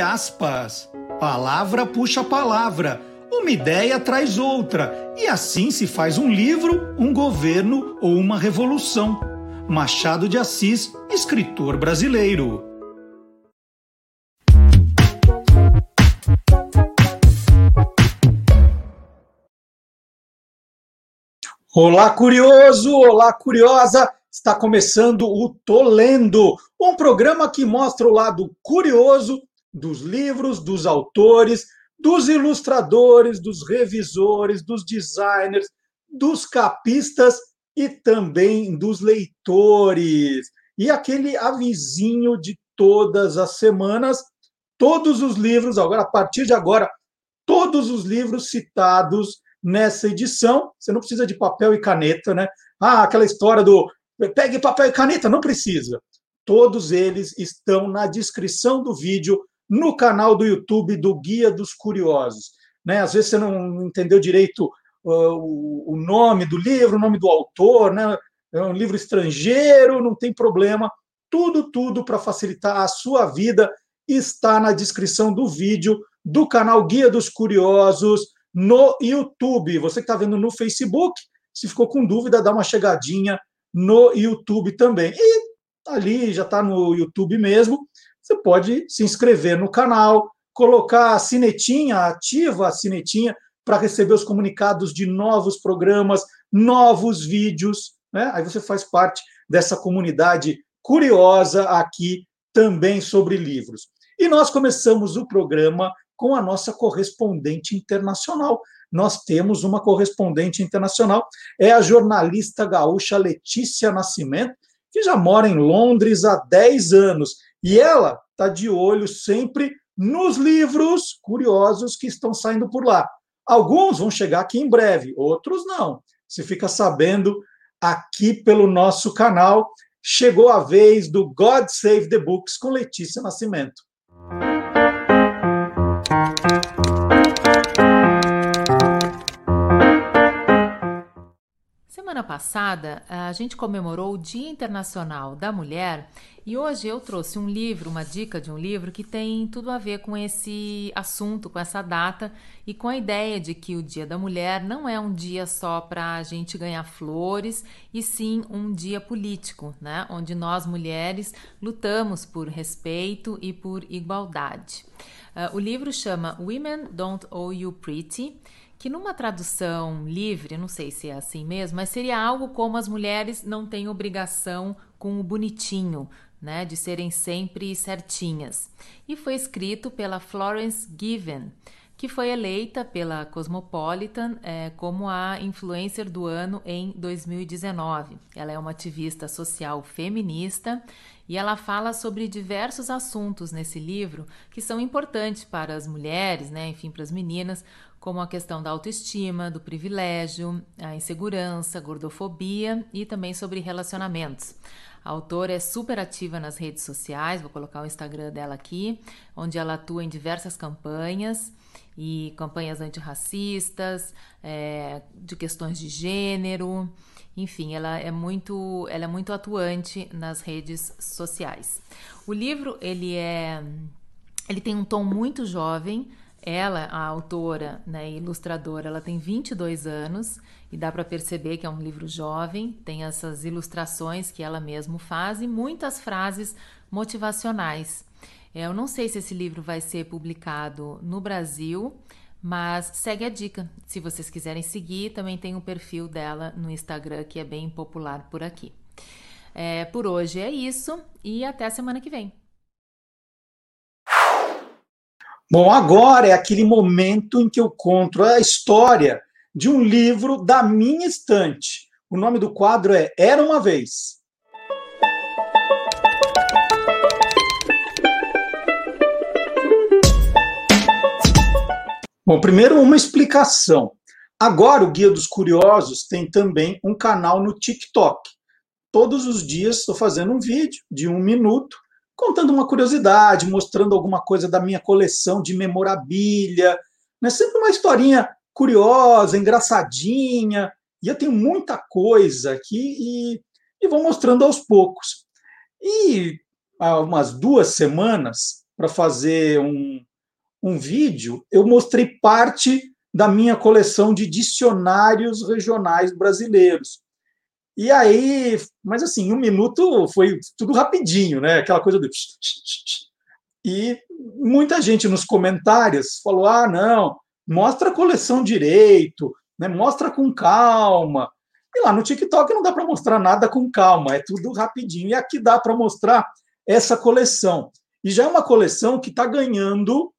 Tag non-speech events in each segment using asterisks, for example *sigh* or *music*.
Aspas. Palavra puxa palavra, uma ideia traz outra, e assim se faz um livro, um governo ou uma revolução. Machado de Assis, escritor brasileiro. Olá, curioso! Olá, curiosa! Está começando o Tô Lendo, um programa que mostra o lado curioso dos livros, dos autores, dos ilustradores, dos revisores, dos designers, dos capistas e também dos leitores. E aquele avisinho de todas as semanas, todos os livros, agora a partir de agora, todos os livros citados nessa edição. Você não precisa de papel e caneta, né? Ah, aquela história do pegue papel e caneta, não precisa. Todos eles estão na descrição do vídeo no canal do YouTube do Guia dos Curiosos. Né? Às vezes você não entendeu direito uh, o nome do livro, o nome do autor, né? é um livro estrangeiro, não tem problema. Tudo, tudo para facilitar a sua vida está na descrição do vídeo do canal Guia dos Curiosos no YouTube. Você que está vendo no Facebook, se ficou com dúvida, dá uma chegadinha no YouTube também. E ali já está no YouTube mesmo. Você pode se inscrever no canal, colocar a sinetinha, ativa a sinetinha para receber os comunicados de novos programas, novos vídeos. Né? Aí você faz parte dessa comunidade curiosa aqui também sobre livros. E nós começamos o programa com a nossa correspondente internacional. Nós temos uma correspondente internacional, é a jornalista gaúcha Letícia Nascimento, que já mora em Londres há 10 anos. E ela está de olho sempre nos livros curiosos que estão saindo por lá. Alguns vão chegar aqui em breve, outros não. Você fica sabendo aqui pelo nosso canal. Chegou a vez do God Save the Books com Letícia Nascimento. Semana passada, a gente comemorou o Dia Internacional da Mulher e hoje eu trouxe um livro, uma dica de um livro que tem tudo a ver com esse assunto, com essa data e com a ideia de que o Dia da Mulher não é um dia só para a gente ganhar flores e sim um dia político, né? Onde nós mulheres lutamos por respeito e por igualdade. Uh, o livro chama Women Don't Owe You Pretty que numa tradução livre, não sei se é assim mesmo, mas seria algo como as mulheres não têm obrigação com o bonitinho, né, de serem sempre certinhas. E foi escrito pela Florence Given, que foi eleita pela Cosmopolitan é, como a influencer do ano em 2019. Ela é uma ativista social feminista e ela fala sobre diversos assuntos nesse livro que são importantes para as mulheres, né, enfim, para as meninas, como a questão da autoestima, do privilégio, a insegurança, gordofobia e também sobre relacionamentos. A autora é super ativa nas redes sociais, vou colocar o Instagram dela aqui, onde ela atua em diversas campanhas e campanhas antirracistas, é, de questões de gênero, enfim, ela é muito, ela é muito atuante nas redes sociais. O livro ele é, ele tem um tom muito jovem, ela, a autora né, ilustradora, ela tem 22 anos e dá para perceber que é um livro jovem, tem essas ilustrações que ela mesma faz e muitas frases motivacionais. É, eu não sei se esse livro vai ser publicado no Brasil, mas segue a dica. Se vocês quiserem seguir, também tem o um perfil dela no Instagram, que é bem popular por aqui. É, por hoje é isso e até a semana que vem. Bom, agora é aquele momento em que eu conto a história de um livro da minha estante. O nome do quadro é Era uma Vez. Bom, primeiro uma explicação. Agora o Guia dos Curiosos tem também um canal no TikTok. Todos os dias estou fazendo um vídeo de um minuto contando uma curiosidade, mostrando alguma coisa da minha coleção de memorabilia, né? sempre uma historinha curiosa, engraçadinha, e eu tenho muita coisa aqui e, e vou mostrando aos poucos. E há umas duas semanas para fazer um, um vídeo, eu mostrei parte da minha coleção de dicionários regionais brasileiros. E aí, mas assim, um minuto foi tudo rapidinho, né? Aquela coisa do. E muita gente nos comentários falou: ah, não, mostra a coleção direito, né? mostra com calma. E lá no TikTok não dá para mostrar nada com calma, é tudo rapidinho. E aqui dá para mostrar essa coleção. E já é uma coleção que está ganhando,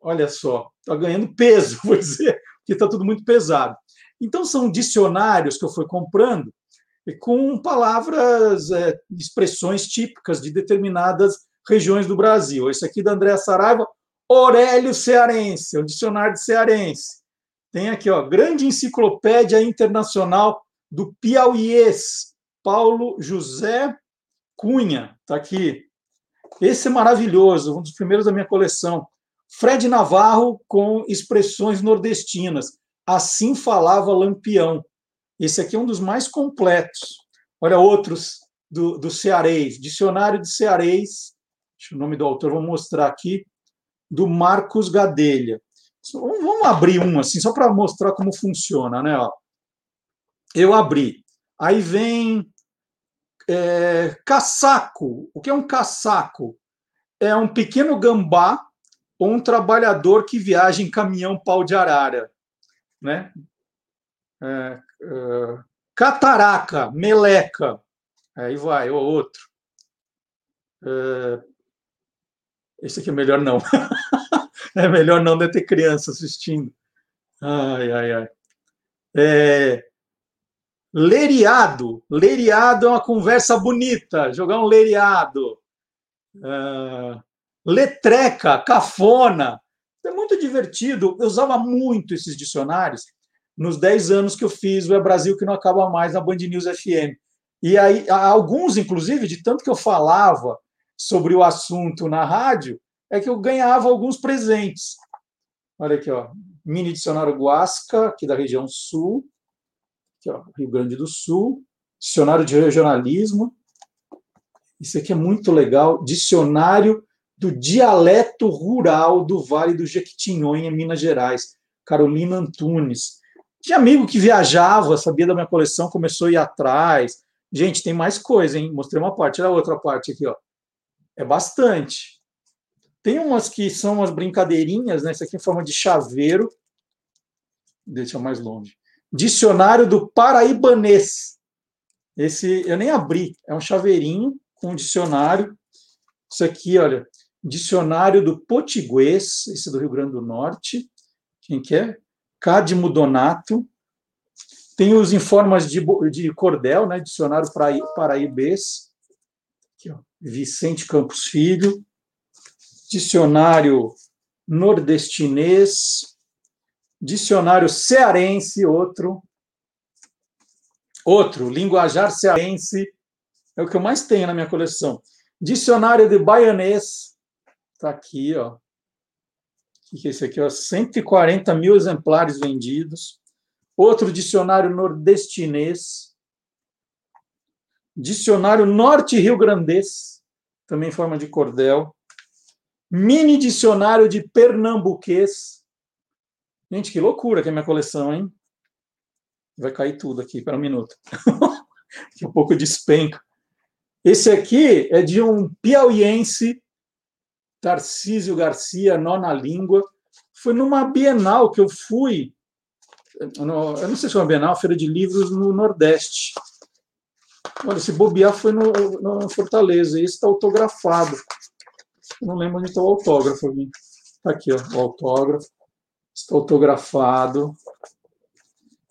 olha só, está ganhando peso, *laughs* vou dizer, porque está tudo muito pesado. Então, são dicionários que eu fui comprando com palavras, é, expressões típicas de determinadas regiões do Brasil. Esse aqui da Andréa Saraiva, Aurélio Cearense, é o dicionário de cearense. Tem aqui, ó, Grande Enciclopédia Internacional do Piauiês, Paulo José Cunha, está aqui. Esse é maravilhoso, um dos primeiros da minha coleção. Fred Navarro com expressões nordestinas. Assim falava Lampião. Esse aqui é um dos mais completos. Olha outros do, do cearês. Dicionário de cearês. Deixa o nome do autor, vou mostrar aqui. Do Marcos Gadelha. Vamos abrir um assim, só para mostrar como funciona, né? Eu abri. Aí vem é, caçaco. O que é um caçaco? É um pequeno gambá ou um trabalhador que viaja em caminhão pau de arara né? É, é, cataraca, meleca, aí vai, o outro. É, esse aqui é melhor não. *laughs* é melhor não de ter criança assistindo. Ai, ai, ai. É, leriado. Leriado é uma conversa bonita. Jogar um leriado. É, letreca, cafona. É muito divertido. Eu usava muito esses dicionários nos 10 anos que eu fiz o É Brasil que não acaba mais na Band News FM. E aí, alguns, inclusive, de tanto que eu falava sobre o assunto na rádio, é que eu ganhava alguns presentes. Olha aqui, ó. Mini dicionário Guasca, aqui da região sul, aqui, ó, Rio Grande do Sul. Dicionário de regionalismo. Isso aqui é muito legal. Dicionário do dialeto rural do Vale do Jequitinhonha, Minas Gerais, Carolina Antunes. Tinha amigo que viajava, sabia da minha coleção, começou a ir atrás. Gente, tem mais coisa, hein? Mostrei uma parte, olha a outra parte aqui, ó. É bastante. Tem umas que são umas brincadeirinhas, né? Isso aqui em forma de chaveiro. Deixa mais longe. Dicionário do Paraibanês. Esse eu nem abri, é um chaveirinho com um dicionário. Isso aqui, olha, Dicionário do Potiguês, esse do Rio Grande do Norte. Quem que é? Cadmo Donato. Tem os informes de, de cordel, né? Dicionário paraibês. Aqui, ó. Vicente Campos Filho. Dicionário nordestinês. Dicionário cearense, outro. Outro, linguajar cearense. É o que eu mais tenho na minha coleção. Dicionário de baianês. Está aqui, ó. O que é esse aqui? Ó? 140 mil exemplares vendidos. Outro dicionário nordestinês. Dicionário norte-rio-grandês, também em forma de cordel. Mini dicionário de pernambuquês. Gente, que loucura que é minha coleção, hein? Vai cair tudo aqui, para um minuto. *laughs* Daqui a pouco despenca. Esse aqui é de um piauiense Tarcísio Garcia, Nona Língua. Foi numa Bienal que eu fui, no, eu não sei se foi uma Bienal, Feira de Livros no Nordeste. Olha, esse bobear foi no, no Fortaleza, esse está autografado. Não lembro onde está o autógrafo. Está aqui, ó, o autógrafo. Está autografado.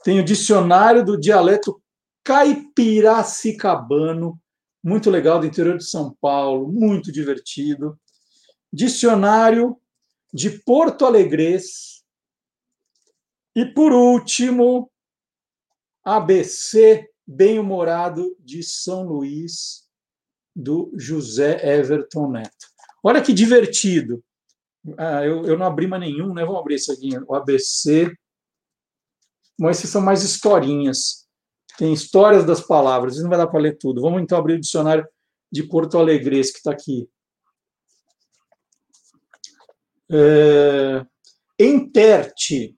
Tem o dicionário do dialeto caipiracicabano, muito legal, do interior de São Paulo, muito divertido. Dicionário de Porto Alegrês. E, por último, ABC Bem-Humorado de São Luís, do José Everton Neto. Olha que divertido. Ah, eu, eu não abri mais nenhum, né? Vamos abrir esse aqui, o ABC. Mas esses são mais historinhas. Tem histórias das palavras, não vai dar para ler tudo. Vamos então abrir o dicionário de Porto Alegre, que está aqui. É, enterte.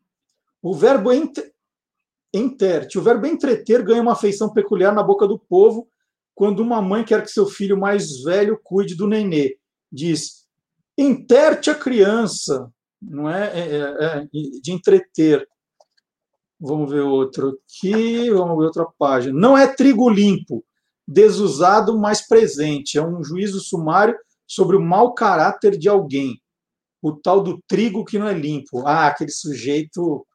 O verbo ent, enterte. O verbo entreter ganha uma feição peculiar na boca do povo quando uma mãe quer que seu filho mais velho cuide do nenê. Diz: enterte a criança, não é, é, é, é de entreter. Vamos ver outro aqui, vamos ver outra página. Não é trigo limpo, desusado, mas presente. É um juízo sumário sobre o mau caráter de alguém. O tal do trigo que não é limpo. Ah, aquele sujeito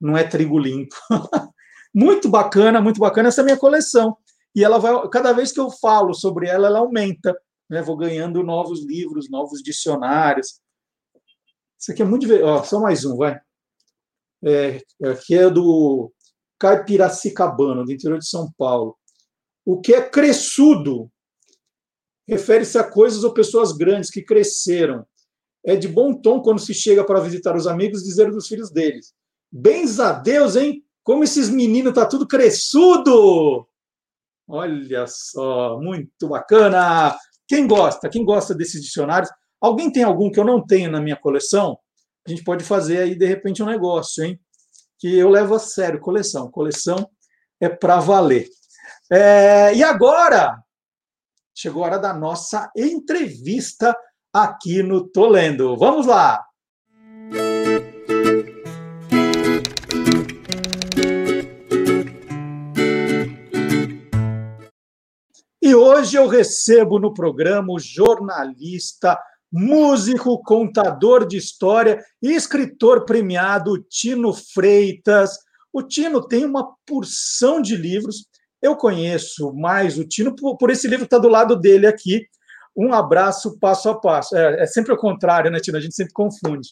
não é trigo limpo. *laughs* muito bacana, muito bacana essa minha coleção. E ela vai, cada vez que eu falo sobre ela, ela aumenta. Né? Vou ganhando novos livros, novos dicionários. Isso aqui é muito. Ó, só mais um, vai. É, aqui é do Caipiracicabano, do interior de São Paulo. O que é crescudo refere-se a coisas ou pessoas grandes que cresceram. É de bom tom quando se chega para visitar os amigos dizer dos filhos deles. Bens a Deus, hein? Como esses meninos tá tudo crescudo! Olha só, muito bacana! Quem gosta? Quem gosta desses dicionários? Alguém tem algum que eu não tenho na minha coleção? A gente pode fazer aí, de repente, um negócio, hein? Que eu levo a sério, coleção. Coleção é para valer. É, e agora, chegou a hora da nossa entrevista aqui no Tolendo. Vamos lá! E hoje eu recebo no programa o jornalista, músico, contador de história e escritor premiado Tino Freitas. O Tino tem uma porção de livros eu conheço mais o Tino por, por esse livro que está do lado dele aqui, Um Abraço Passo a Passo. É, é sempre o contrário, né, Tino? A gente sempre confunde.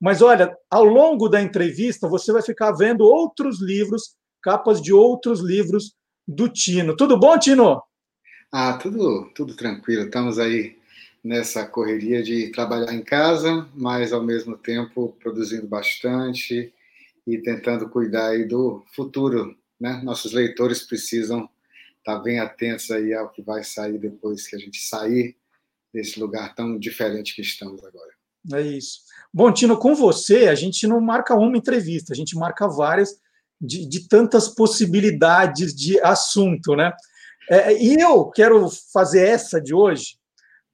Mas olha, ao longo da entrevista, você vai ficar vendo outros livros, capas de outros livros do Tino. Tudo bom, Tino? Ah, tudo, tudo tranquilo. Estamos aí nessa correria de trabalhar em casa, mas ao mesmo tempo produzindo bastante e tentando cuidar aí do futuro né? Nossos leitores precisam estar bem atentos aí ao que vai sair depois que a gente sair desse lugar tão diferente que estamos agora. É isso. Bom, Tino, com você, a gente não marca uma entrevista, a gente marca várias de, de tantas possibilidades de assunto, né? É, e eu quero fazer essa de hoje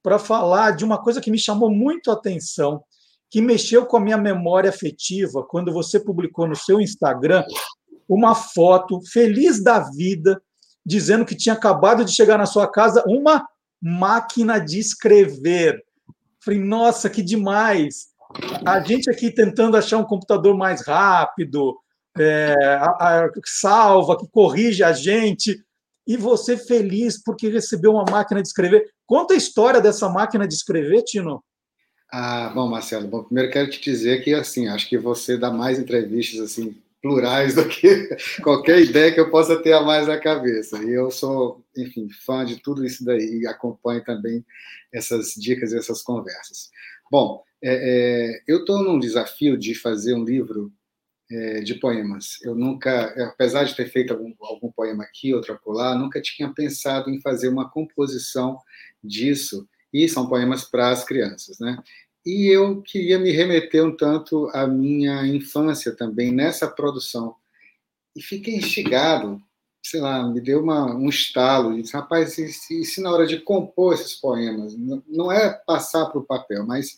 para falar de uma coisa que me chamou muito a atenção, que mexeu com a minha memória afetiva quando você publicou no seu Instagram uma foto feliz da vida, dizendo que tinha acabado de chegar na sua casa uma máquina de escrever. Falei, nossa, que demais! A gente aqui tentando achar um computador mais rápido, é, a, a, salva, que corrige a gente, e você feliz porque recebeu uma máquina de escrever. Conta a história dessa máquina de escrever, Tino. Ah, bom, Marcelo, bom, primeiro quero te dizer que assim, acho que você dá mais entrevistas assim plurais do que *laughs* qualquer ideia que eu possa ter a mais na cabeça. E eu sou, enfim, fã de tudo isso daí e acompanho também essas dicas e essas conversas. Bom, é, é, eu estou num desafio de fazer um livro é, de poemas. Eu nunca, apesar de ter feito algum, algum poema aqui, outro acolá, nunca tinha pensado em fazer uma composição disso. E são poemas para as crianças, né? E eu queria me remeter um tanto à minha infância também nessa produção. E fiquei instigado, sei lá, me deu uma, um estalo. Disse, rapaz, e, e se na hora de compor esses poemas, não é passar para o papel, mas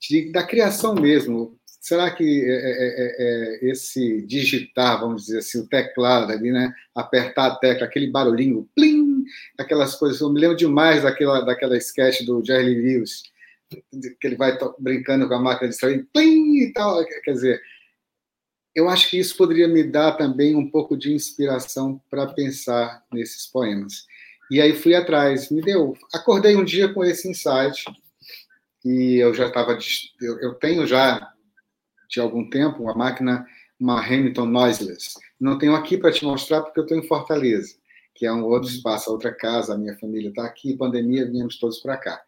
de, da criação mesmo. Será que é, é, é, é, esse digitar, vamos dizer assim, o teclado ali, né? Apertar a tecla, aquele barulhinho, plim, aquelas coisas. Eu me lembro demais daquela, daquela sketch do Jerry Lewis, que ele vai brincando com a máquina de extrair, plim, e tal. Quer dizer, eu acho que isso poderia me dar também um pouco de inspiração para pensar nesses poemas. E aí fui atrás, me deu. Acordei um dia com esse insight e eu já estava. Eu, eu tenho já de algum tempo uma máquina, uma Hamilton Noiseless. Não tenho aqui para te mostrar porque eu estou em Fortaleza, que é um outro espaço, outra casa. A minha família está aqui. Pandemia, viemos todos para cá.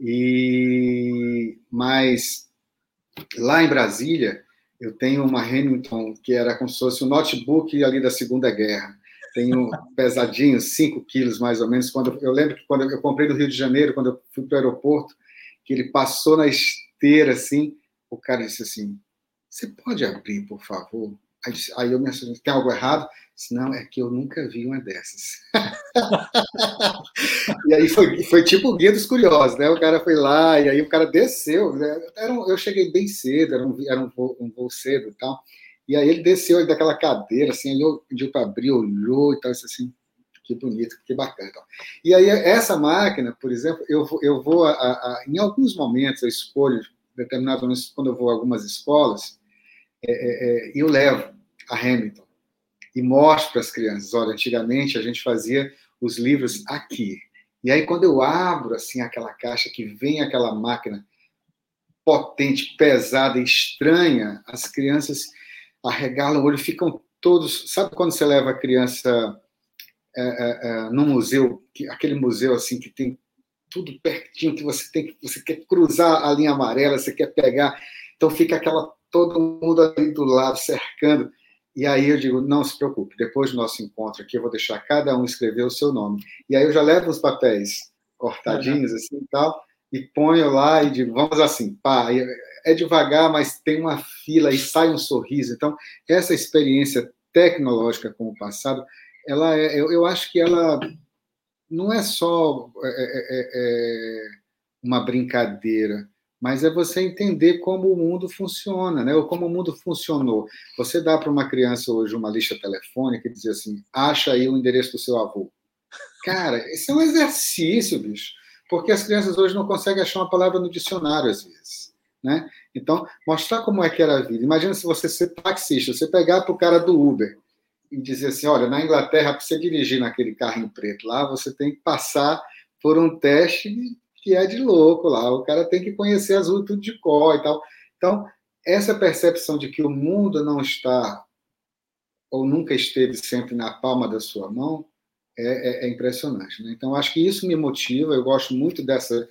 E mas lá em Brasília eu tenho uma Hamilton que era como se fosse um notebook ali da Segunda Guerra. Tenho pesadinho, 5 quilos mais ou menos. Quando eu lembro que quando eu comprei do Rio de Janeiro, quando eu fui para o aeroporto, que ele passou na esteira assim, o cara disse assim: Você pode abrir, por favor? Aí eu me assustei: Tem algo errado? Disse, Não, é que eu nunca vi uma dessas. *laughs* e aí foi, foi tipo o guia dos curiosos, né? O cara foi lá, e aí o cara desceu. Né? Um, eu cheguei bem cedo, era um, era um, voo, um voo cedo e tal. E aí ele desceu daquela cadeira, assim, ele pediu para abrir, olhou e tal, assim, que bonito, que bacana. Então. E aí, essa máquina, por exemplo, eu vou, eu vou a, a, em alguns momentos, eu escolho, determinados momentos, quando eu vou a algumas escolas, é, é, é eu levo a Hamilton e mostro para as crianças. Olha, antigamente a gente fazia os livros aqui. E aí, quando eu abro assim aquela caixa que vem aquela máquina potente, pesada, estranha, as crianças arregalam o olho, ficam todos. Sabe quando você leva a criança é, é, no museu, que, aquele museu assim que tem tudo pertinho, que você tem você quer cruzar a linha amarela, você quer pegar, então fica aquela todo mundo ali do lado cercando. E aí eu digo, não se preocupe, depois do nosso encontro aqui eu vou deixar cada um escrever o seu nome. E aí eu já levo os papéis cortadinhos uhum. assim e tal, e ponho lá e digo, vamos assim, pá, é devagar, mas tem uma fila e sai um sorriso. Então, essa experiência tecnológica com o passado ela é, eu, eu acho que ela não é só é é, é, é, uma brincadeira, mas é você entender como o mundo funciona, né? Ou como o mundo funcionou. Você dá para uma criança hoje uma lista telefônica e dizer assim: acha aí o endereço do seu avô. Cara, isso é um exercício, bicho, porque as crianças hoje não conseguem achar uma palavra no dicionário às vezes. Né? Então, mostrar como é que era a vida. Imagina se você ser taxista, você pegar para o cara do Uber e dizer assim: olha, na Inglaterra, para você dirigir naquele carro em preto lá, você tem que passar por um teste que é de louco lá. O cara tem que conhecer as ruas tudo de cor e tal. Então, essa percepção de que o mundo não está ou nunca esteve sempre na palma da sua mão é, é, é impressionante. Né? Então, acho que isso me motiva. Eu gosto muito dessa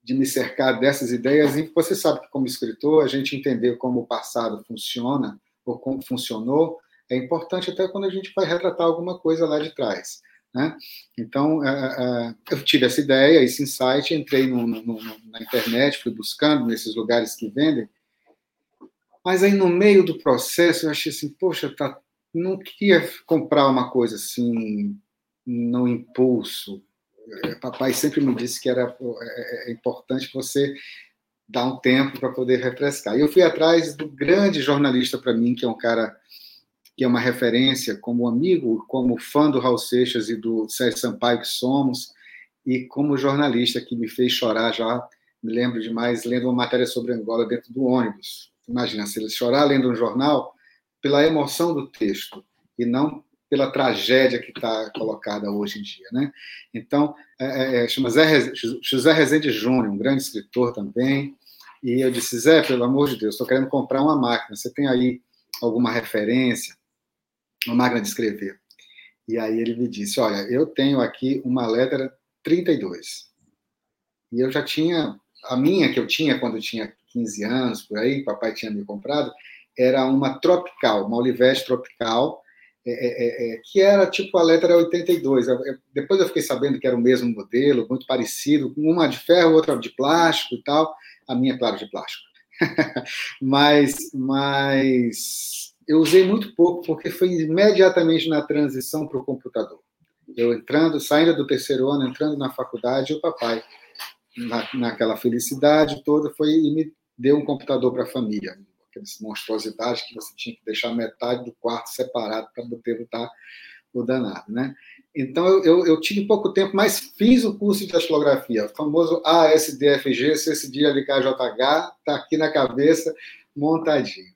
de me cercar dessas ideias. E você sabe que, como escritor, a gente entender como o passado funciona ou como funcionou é importante até quando a gente vai retratar alguma coisa lá de trás. Né? Então, é, é, é, eu tive essa ideia, esse insight, entrei no, no, no, na internet, fui buscando nesses lugares que vendem, mas aí no meio do processo eu achei assim, poxa, tá, não queria comprar uma coisa assim no impulso. Papai sempre me disse que era é, importante você dar um tempo para poder refrescar. E eu fui atrás do grande jornalista para mim, que é um cara que é uma referência como amigo, como fã do Raul Seixas e do Sérgio Sampaio que somos, e como jornalista que me fez chorar já, me lembro demais, lendo uma matéria sobre Angola dentro do ônibus. Imagina, se ele chorar lendo um jornal, pela emoção do texto, e não pela tragédia que está colocada hoje em dia. Né? Então, é, é, é chama José Rezende Júnior, um grande escritor também, e eu disse, Zé, pelo amor de Deus, estou querendo comprar uma máquina, você tem aí alguma referência? Uma máquina de escrever. E aí ele me disse: Olha, eu tenho aqui uma letra 32. E eu já tinha, a minha que eu tinha quando eu tinha 15 anos, por aí, papai tinha me comprado, era uma tropical, uma Olivete tropical, é, é, é, é que era tipo a letra 82. Eu, eu, depois eu fiquei sabendo que era o mesmo modelo, muito parecido, uma de ferro, outra de plástico e tal. A minha, claro, de plástico. *laughs* mas, mas eu usei muito pouco, porque foi imediatamente na transição para o computador. Eu entrando, saindo do terceiro ano, entrando na faculdade, o papai, na, naquela felicidade toda, foi e me deu um computador para a família. Aquelas monstruosidades que você tinha que deixar metade do quarto separado para poder botar o danado, né? Então, eu, eu, eu, tive pouco tempo, mas fiz o curso de datilografia, o famoso ASDFG, CSDLKJH, está aqui na cabeça, montadinho.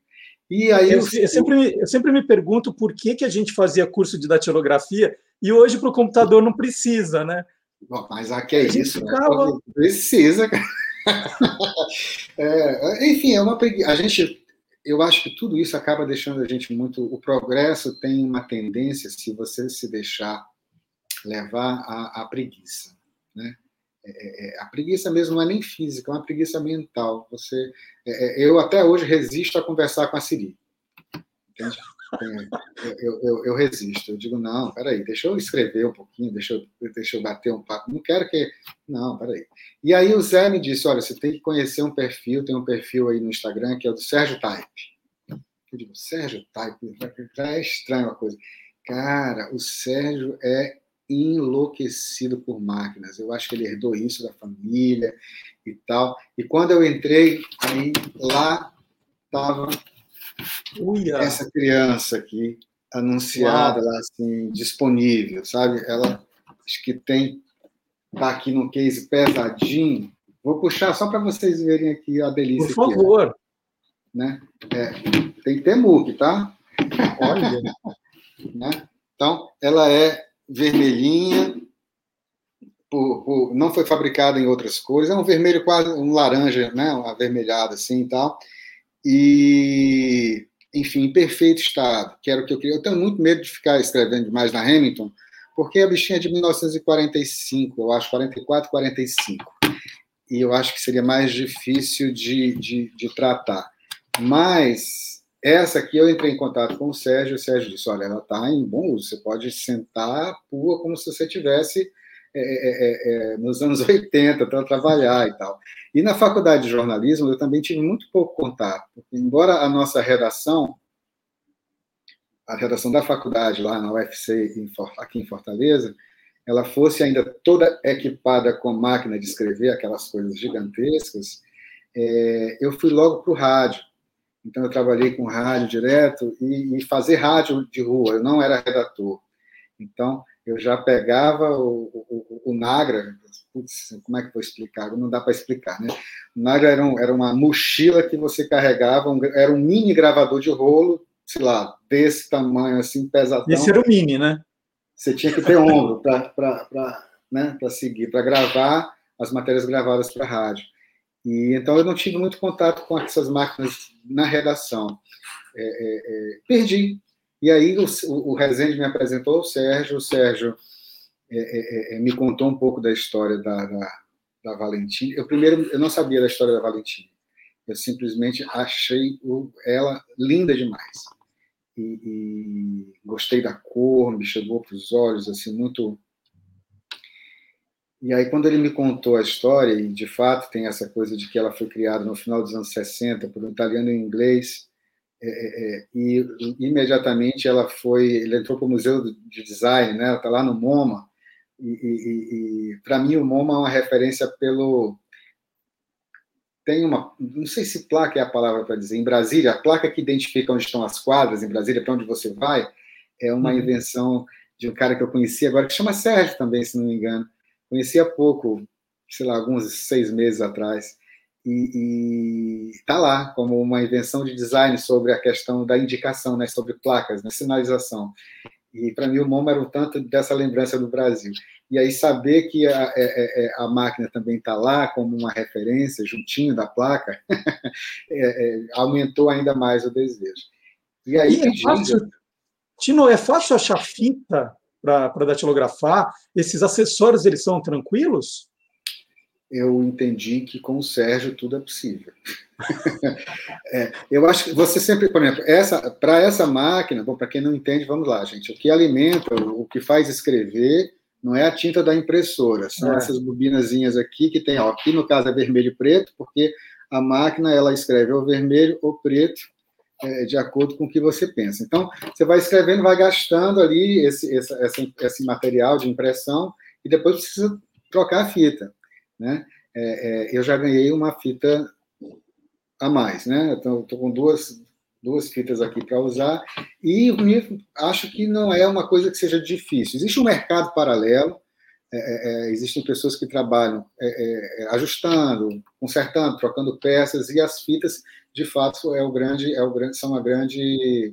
E aí eu, eu, sempre, eu sempre me pergunto por que, que a gente fazia curso de datilografia e hoje para o computador não precisa, né? Bom, mas aqui é isso, né? Ficava... Precisa, cara. *laughs* é, enfim, é uma a gente eu acho que tudo isso acaba deixando a gente muito. O progresso tem uma tendência, se você se deixar levar à, à preguiça. Né? É, é, a preguiça mesmo não é nem física, é uma preguiça mental. Você, é, eu até hoje resisto a conversar com a Siri. Entende? eu, eu, eu, resisto. Eu digo, não, peraí, deixa eu escrever um pouquinho, deixa eu, deixa eu bater um papo. Não quero que. Não, peraí. E aí o Zé me disse: olha, você tem que conhecer um perfil, tem um perfil aí no Instagram que é o do Sérgio Type. Eu digo, Sérgio Type, é estranho a coisa. Cara, o Sérgio é enlouquecido por máquinas. Eu acho que ele herdou isso da família e tal. E quando eu entrei, aí lá estava essa criança aqui anunciada lá assim disponível, sabe? Ela acho que tem tá aqui no case pesadinho. Vou puxar só para vocês verem aqui a delícia. Por favor. Aqui, né? É, tem que ter muque, tá? Olha. *laughs* né? Então, ela é vermelhinha, por, por, não foi fabricada em outras cores, é um vermelho quase um laranja, né? Avermelhado assim e tal e, enfim, em perfeito estado, que era o que eu queria. Eu tenho muito medo de ficar escrevendo demais na Hamilton, porque a bichinha é de 1945, eu acho, 44, 45. E eu acho que seria mais difícil de, de, de tratar. Mas essa aqui eu entrei em contato com o Sérgio, o Sérgio disse: olha, ela está em bom uso, você pode sentar pua como se você tivesse é, é, é, é nos anos *laughs* 80 para trabalhar e tal. E na faculdade de jornalismo eu também tive muito pouco contato, embora a nossa redação, a redação da faculdade lá na UFC aqui em Fortaleza, ela fosse ainda toda equipada com máquina de escrever, aquelas coisas gigantescas, é, eu fui logo para o rádio. Então, eu trabalhei com rádio direto e, e, fazer rádio de rua. Eu não era redator. Então, eu já pegava o, o, o Nagra, putz, como é que vou explicar? Não dá para explicar, né? O Nagra era, um, era, uma mochila que você carregava, um, era um mini gravador de rolo, sei lá, desse tamanho, assim, pesadão. Esse era o mini, né? Você tinha que ter ombro para né, seguir, para gravar as matérias gravadas para rádio. E então eu não tive muito contato com essas máquinas na redação. É, é, é, perdi, e aí o, o, Rezende me apresentou o Sérgio, o Sérgio é, é, é, me contou um pouco da história da, da, da Valentina. Eu primeiro eu não sabia da história da Valentina. Eu simplesmente achei o, ela linda demais. E, e, gostei da cor, me chegou para os olhos, assim, muito. E aí, quando ele me contou a história, e de fato tem essa coisa de que ela foi criada no final dos anos 60 por um italiano e inglês, é, é, é, e imediatamente ela foi, ela entrou para o Museu de Design, né? Ela está lá no MoMA. E, e, e para mim o MoMA é uma referência pelo tem uma, não sei se placa é a palavra para dizer, em Brasília, a placa que identifica onde estão as quadras em Brasília, para onde você vai, é uma uhum. invenção de um cara que eu conheci agora, que chama Sérgio também, se não me engano. Conheci há pouco, sei lá, alguns seis meses atrás e está lá como uma invenção de design sobre a questão da indicação, né, sobre placas, né, sinalização. E para mim o MoMA era um tanto dessa lembrança do Brasil. E aí saber que a, a, é, é, é, a máquina também está lá como uma referência, juntinho da placa, *laughs* é, é, aumentou ainda mais o desejo. E aí, e é fácil, Tino, é fácil achar fita para datilografar? Esses acessórios, eles são tranquilos? eu entendi que com o Sérgio tudo é possível. *laughs* é, eu acho que você sempre, por exemplo, essa, para essa máquina, bom, para quem não entende, vamos lá, gente. O que alimenta, o que faz escrever, não é a tinta da impressora, são é. essas bobinazinhas aqui que tem, ó, aqui no caso é vermelho e preto, porque a máquina ela escreve ou vermelho ou preto, é, de acordo com o que você pensa. Então, você vai escrevendo, vai gastando ali esse, esse, esse, material de impressão e depois precisa trocar a fita né? É, é, eu já ganhei uma fita a mais, né? Estou com duas, duas fitas aqui para usar e acho que não é uma coisa que seja difícil. Existe um mercado paralelo, é, é, é existem pessoas que trabalham é, ajustando, consertando, trocando peças e as fitas, de fato, é o grande, é o grande, são a grande,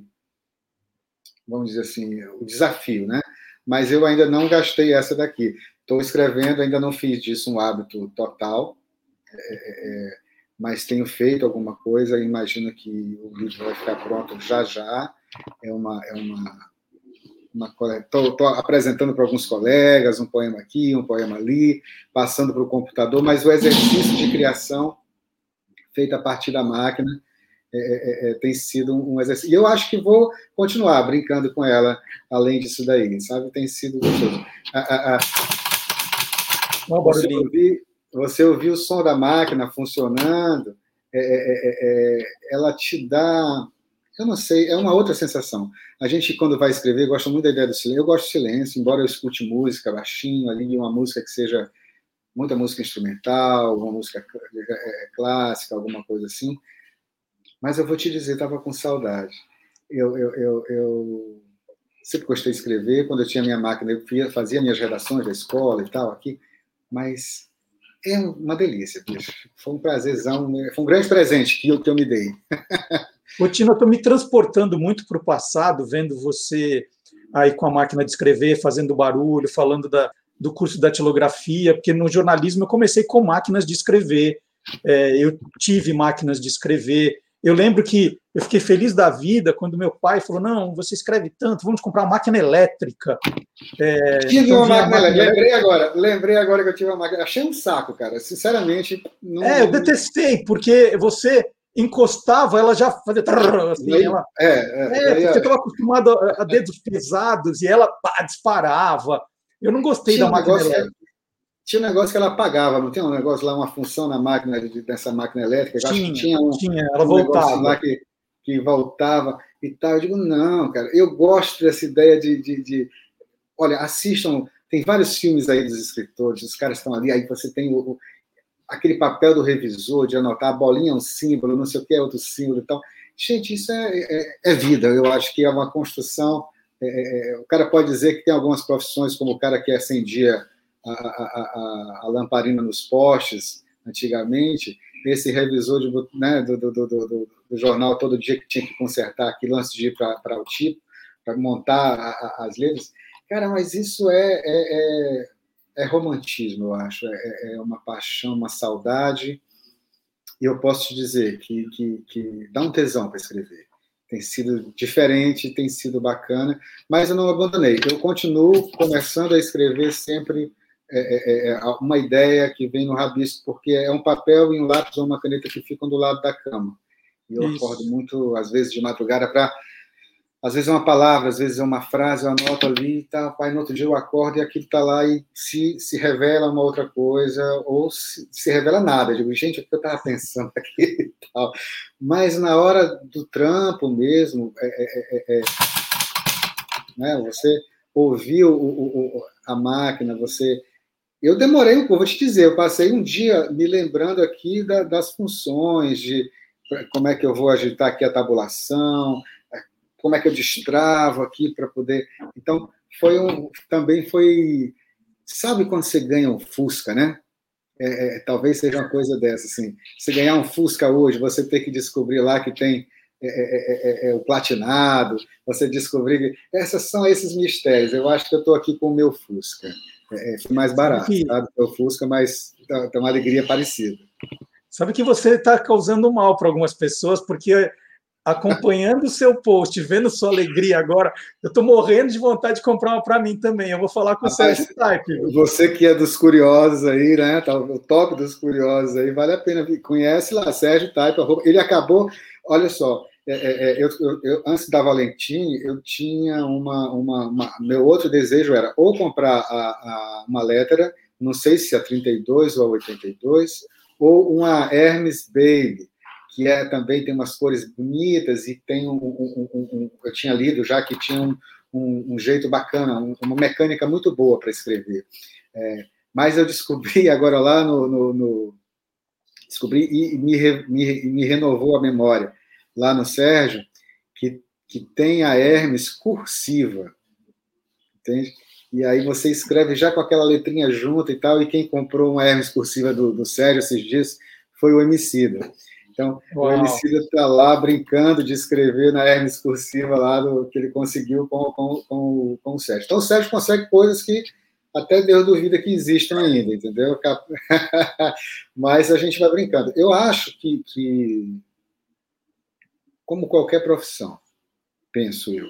vamos dizer assim, o desafio, né? Mas eu ainda não gastei essa daqui. Estou escrevendo, ainda não fiz disso um hábito total, é, é, mas tenho feito alguma coisa. Imagino que o livro vai ficar pronto já já. É uma, é uma estou apresentando para alguns colegas um poema aqui, um poema ali, passando para o computador, mas o exercício de criação feito a partir da máquina é, é, é, tem sido um exercício. E eu acho que vou continuar brincando com ela, além disso daí, sabe? Tem sido gostoso. A, a, a... Você, ouvir, você ouvir o som da máquina funcionando, é, é, é, ela te dá. Eu não sei, é uma outra sensação. A gente, quando vai escrever, gosta muito da ideia do silêncio. Eu gosto de silêncio, embora eu escute música baixinho, ali, uma música que seja muita música instrumental, uma música clássica, alguma coisa assim. Mas eu vou te dizer, estava com saudade. Eu, eu, eu, eu, sempre gostei de escrever. Quando eu tinha minha máquina, eu fazia minhas redações da escola e tal, aqui. Mas é uma delícia, bicho. Foi um prazerzão, foi um grande presente que eu, que eu me dei. *laughs* Ô, Tina, eu estou me transportando muito para o passado, vendo você aí com a máquina de escrever, fazendo barulho, falando da, do curso da tilografia, porque no jornalismo eu comecei com máquinas de escrever, é, eu tive máquinas de escrever, eu lembro que eu fiquei feliz da vida quando meu pai falou: não, você escreve tanto, vamos comprar uma máquina elétrica. É, tive então, uma máquina, máquina elétrica. Lembrei agora, lembrei agora que eu tive uma máquina. Achei um saco, cara. Sinceramente. Não... É, eu detestei, porque você encostava, ela já fazia. Assim, aí, ela, é, é, é, porque eu estava acostumado a, a, dedos pesados e ela pá, disparava. Eu não gostei Tinha da máquina elétrica tinha um negócio que ela apagava, não tem um negócio lá, uma função na máquina, dessa máquina elétrica? Eu tinha, acho que tinha um, tinha, ela um voltava. lá que, que voltava e tal. Eu digo, não, cara, eu gosto dessa ideia de, de, de. Olha, assistam, tem vários filmes aí dos escritores, os caras estão ali, aí você tem o, aquele papel do revisor de anotar a bolinha é um símbolo, não sei o que é outro símbolo e tal. Gente, isso é, é, é vida, eu acho que é uma construção. É, é, o cara pode dizer que tem algumas profissões, como o cara que acendia a, a, a, lamparina nos postes, antigamente, esse revisor de, né, do, do, do, do, jornal todo dia que tinha que consertar aquilo antes de ir para o tipo, para montar as letras. Cara, mas isso é, é, é, é romantismo, eu acho. É, é, uma paixão, uma saudade. E eu posso te dizer que, que, que dá um tesão para escrever. Tem sido diferente, tem sido bacana, mas eu não abandonei. Eu continuo começando a escrever sempre é é, é, é, uma ideia que vem no rabisco, porque é um papel e um lápis ou uma caneta que ficam do lado da cama. E eu Isso. acordo muito, às vezes, de madrugada para. Às vezes é uma palavra, às vezes é uma frase, eu anoto ali e tá, pai, no outro dia eu acordo e aquilo está lá e se, se revela uma outra coisa, ou se, se revela nada. Eu digo, gente, o que eu estava pensando *laughs* aqui e tal. Mas na hora do trampo mesmo, é, é, é né, você ouvir o, o, a máquina, você eu demorei um pouco, vou te dizer, eu passei um dia me lembrando aqui da, das funções, de como é que eu vou agitar aqui a tabulação, como é que eu destravo aqui para poder. Então, foi um, também foi. Sabe quando você ganha um Fusca, né? É, é, talvez seja uma coisa dessa, assim. Se ganhar um Fusca hoje, você tem que descobrir lá que tem é é, é, é, o platinado, você descobrir. Essas são esses mistérios. Eu acho que eu estou aqui com o meu Fusca. É, mais barato, que... sabe? O Fusca, mas tem uma alegria parecida. Sabe que você está causando mal para algumas pessoas, porque acompanhando o seu post, vendo sua alegria agora, eu estou morrendo de vontade de comprar uma para mim também. Eu vou falar com o Sérgio Type. Você que é dos curiosos aí, né? Tá, o top dos curiosos aí, vale a pena. Conhece lá, Sérgio Type. Ele acabou, olha só, é, é, é, eu, eu, eu, antes da Valentim, eu tinha uma, uma, uma, Meu outro desejo era ou comprar a, a, uma letra, não sei se a 32 ou a 82, ou uma Hermes Baby, que é, também tem umas cores bonitas e tem um. um, um, um eu tinha lido já que tinha um, jeito bacana, uma mecânica muito boa para escrever. É, mas eu descobri *laughs* agora lá no. no, no descobri e me, me, me renovou a memória lá no Sérgio, que, que tem a Hermes cursiva, entende? E aí você escreve já com aquela letrinha junto e tal, e quem comprou uma Hermes cursiva do, do Sérgio esses dias foi o Emicida. Então, Uau. o Emicida está lá brincando de escrever na Hermes cursiva lá do, que ele conseguiu com, com, com, com o Sérgio. Então, o Sérgio consegue coisas que até Deus duvida que existam ainda, entendeu? *laughs* Mas a gente vai brincando. Eu acho que, que como qualquer profissão, penso eu.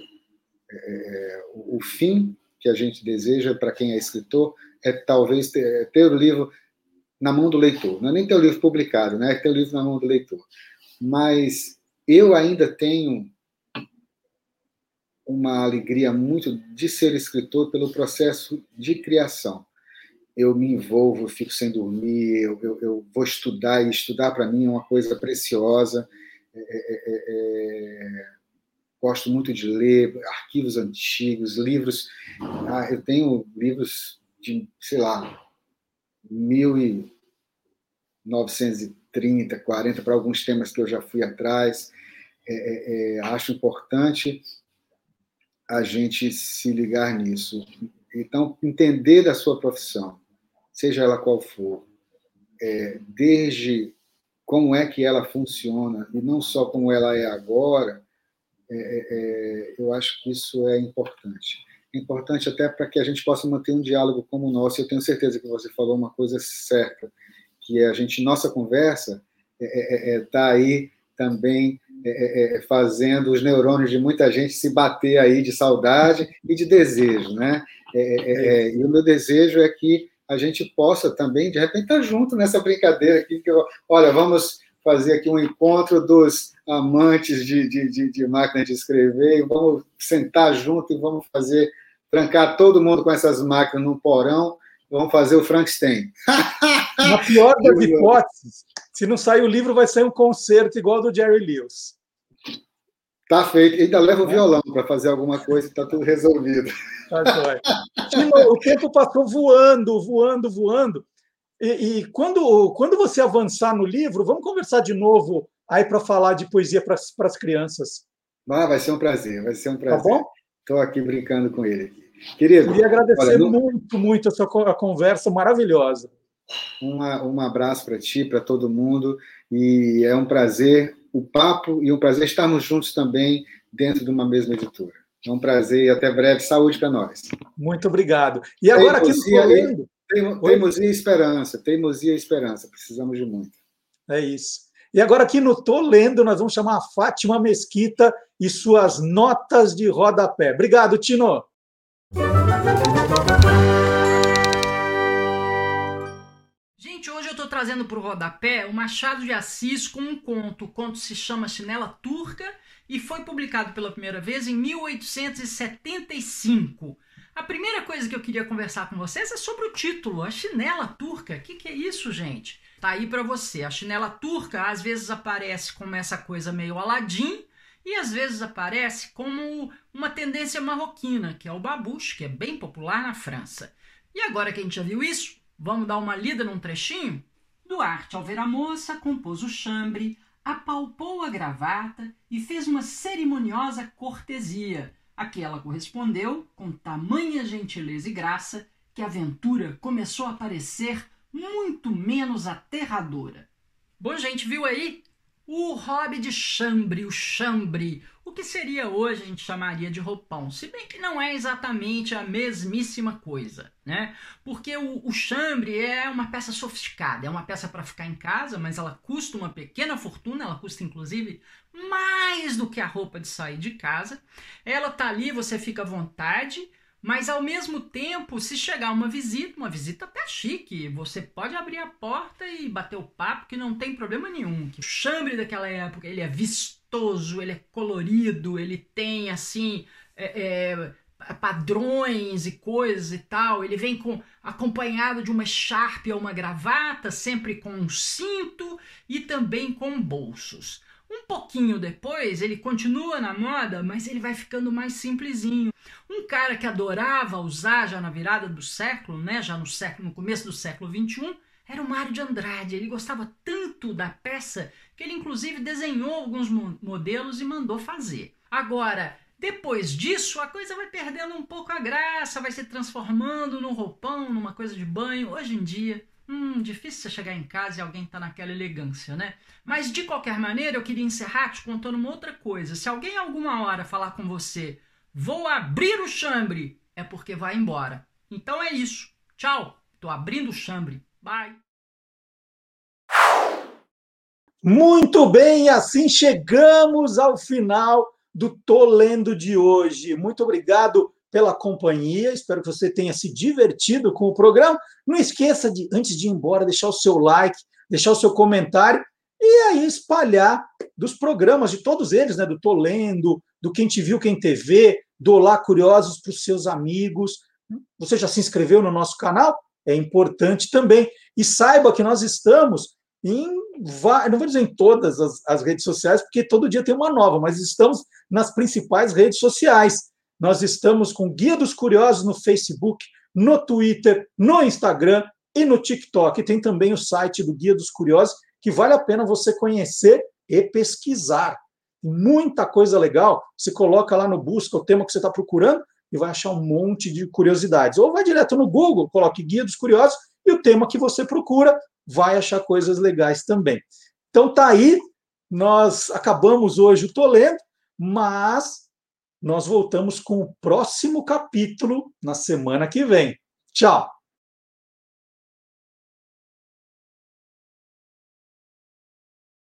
É, é o fim que a gente deseja para quem é escritor é talvez ter, ter, o livro na mão do leitor. Não é nem ter o livro publicado, né? é ter o livro na mão do leitor. Mas eu ainda tenho uma alegria muito de ser escritor pelo processo de criação. Eu me envolvo, fico sem dormir, eu, eu, eu vou estudar, e estudar para mim é uma coisa preciosa. É, é, é, é, gosto muito de ler arquivos antigos, livros. Ah, eu tenho livros de, sei lá, 1930, 40, para alguns temas que eu já fui atrás. É, é, acho importante a gente se ligar nisso. Então, entender da sua profissão, seja ela qual for, é, desde como é que ela funciona e não só como ela é agora, é, é, é eu acho que isso é importante. É importante até para que a gente possa manter um diálogo como o nosso. Eu tenho certeza que você falou uma coisa certa, que a gente, nossa conversa, está é, é, tá aí também é, é, é, fazendo os neurônios de muita gente se bater aí de saudade e de desejo, né? É, é, e o meu desejo é que a gente possa também, de repente, estar tá junto nessa brincadeira aqui, que eu, olha, vamos fazer aqui um encontro dos amantes de, de, de, de máquina de escrever, e vamos sentar junto e vamos fazer, trancar todo mundo com essas máquinas num porão, vamos fazer o Frankenstein. *laughs* Na pior das *laughs* hipóteses, se não sair o livro, vai sair um concerto igual do Jerry Lewis. Tá feito. Ainda leva o violão para fazer alguma coisa, está tudo resolvido. Tá o tempo passou voando, voando, voando. E, e, quando, quando você avançar no livro, vamos conversar de novo aí para falar de poesia para as crianças. Ah, vai ser um prazer, vai ser um prazer. Tá bom? Estou aqui brincando com ele. Querido. Queria agradecer olha, muito, muito a sua a conversa maravilhosa. Uma, um abraço para ti, para todo mundo, e é um prazer o papo e um prazer estarmos juntos também dentro de uma mesma editora. É um prazer e até breve. Saúde para nós. Muito obrigado. E agora aqui no Colendo... Teimosia e esperança, teimosia e esperança. Precisamos de muito. É isso. E agora aqui no Tô Lendo, nós vamos chamar a Fátima Mesquita e suas notas de rodapé. Obrigado, Tino. Gente, hoje eu estou trazendo para o rodapé o Machado de Assis com um conto. O conto se chama Chinela Turca e foi publicado pela primeira vez em 1875. A primeira coisa que eu queria conversar com vocês é sobre o título, a chinela turca. O que, que é isso, gente? Tá aí para você. A chinela turca às vezes aparece como essa coisa meio Aladim e às vezes aparece como uma tendência marroquina, que é o babuche, que é bem popular na França. E agora que a gente já viu isso, Vamos dar uma lida num trechinho? Duarte, ao ver a moça, compôs o chambre, apalpou a gravata e fez uma cerimoniosa cortesia, a que ela correspondeu com tamanha gentileza e graça que a aventura começou a parecer muito menos aterradora. Bom, gente, viu aí? O hobby de chambre, o chambre, o que seria hoje a gente chamaria de roupão, se bem que não é exatamente a mesmíssima coisa, né? Porque o, o chambre é uma peça sofisticada, é uma peça para ficar em casa, mas ela custa uma pequena fortuna, ela custa inclusive mais do que a roupa de sair de casa. Ela tá ali, você fica à vontade, mas ao mesmo tempo, se chegar uma visita, uma visita até chique, você pode abrir a porta e bater o papo que não tem problema nenhum. O chambre daquela época, ele é vistoso, ele é colorido, ele tem assim é, é, padrões e coisas e tal. Ele vem com acompanhado de uma echarpe ou uma gravata, sempre com um cinto e também com bolsos. Um pouquinho depois, ele continua na moda, mas ele vai ficando mais simplesinho. Um cara que adorava usar já na virada do século, né, já no século, no começo do século 21, era o Mário de Andrade. Ele gostava tanto da peça que ele inclusive desenhou alguns modelos e mandou fazer. Agora, depois disso, a coisa vai perdendo um pouco a graça, vai se transformando num roupão, numa coisa de banho. Hoje em dia, Hum, difícil você chegar em casa e alguém tá naquela elegância, né? Mas de qualquer maneira, eu queria encerrar te contando uma outra coisa. Se alguém alguma hora falar com você, vou abrir o chambre, é porque vai embora. Então é isso. Tchau. Tô abrindo o chambre. Bye. Muito bem, assim chegamos ao final do Tô Lendo de hoje. Muito obrigado pela companhia. Espero que você tenha se divertido com o programa. Não esqueça de, antes de ir embora, deixar o seu like, deixar o seu comentário. e aí espalhar dos programas, de todos eles, né? Do Tô Lendo, do Quem Te Viu, Quem TV, do Olá Curiosos para os seus amigos. Você já se inscreveu no nosso canal? É importante também. E saiba que nós estamos em, não vou dizer em todas as, as redes sociais, porque todo dia tem uma nova, mas estamos nas principais redes sociais. Nós estamos com Guia dos Curiosos no Facebook, no Twitter, no Instagram e no TikTok. Tem também o site do Guia dos Curiosos, que vale a pena você conhecer e pesquisar. Muita coisa legal. Você coloca lá no busca o tema que você está procurando e vai achar um monte de curiosidades. Ou vai direto no Google, coloque Guia dos Curiosos e o tema que você procura vai achar coisas legais também. Então tá aí, nós acabamos hoje o Tolendo, mas nós voltamos com o próximo capítulo na semana que vem. Tchau!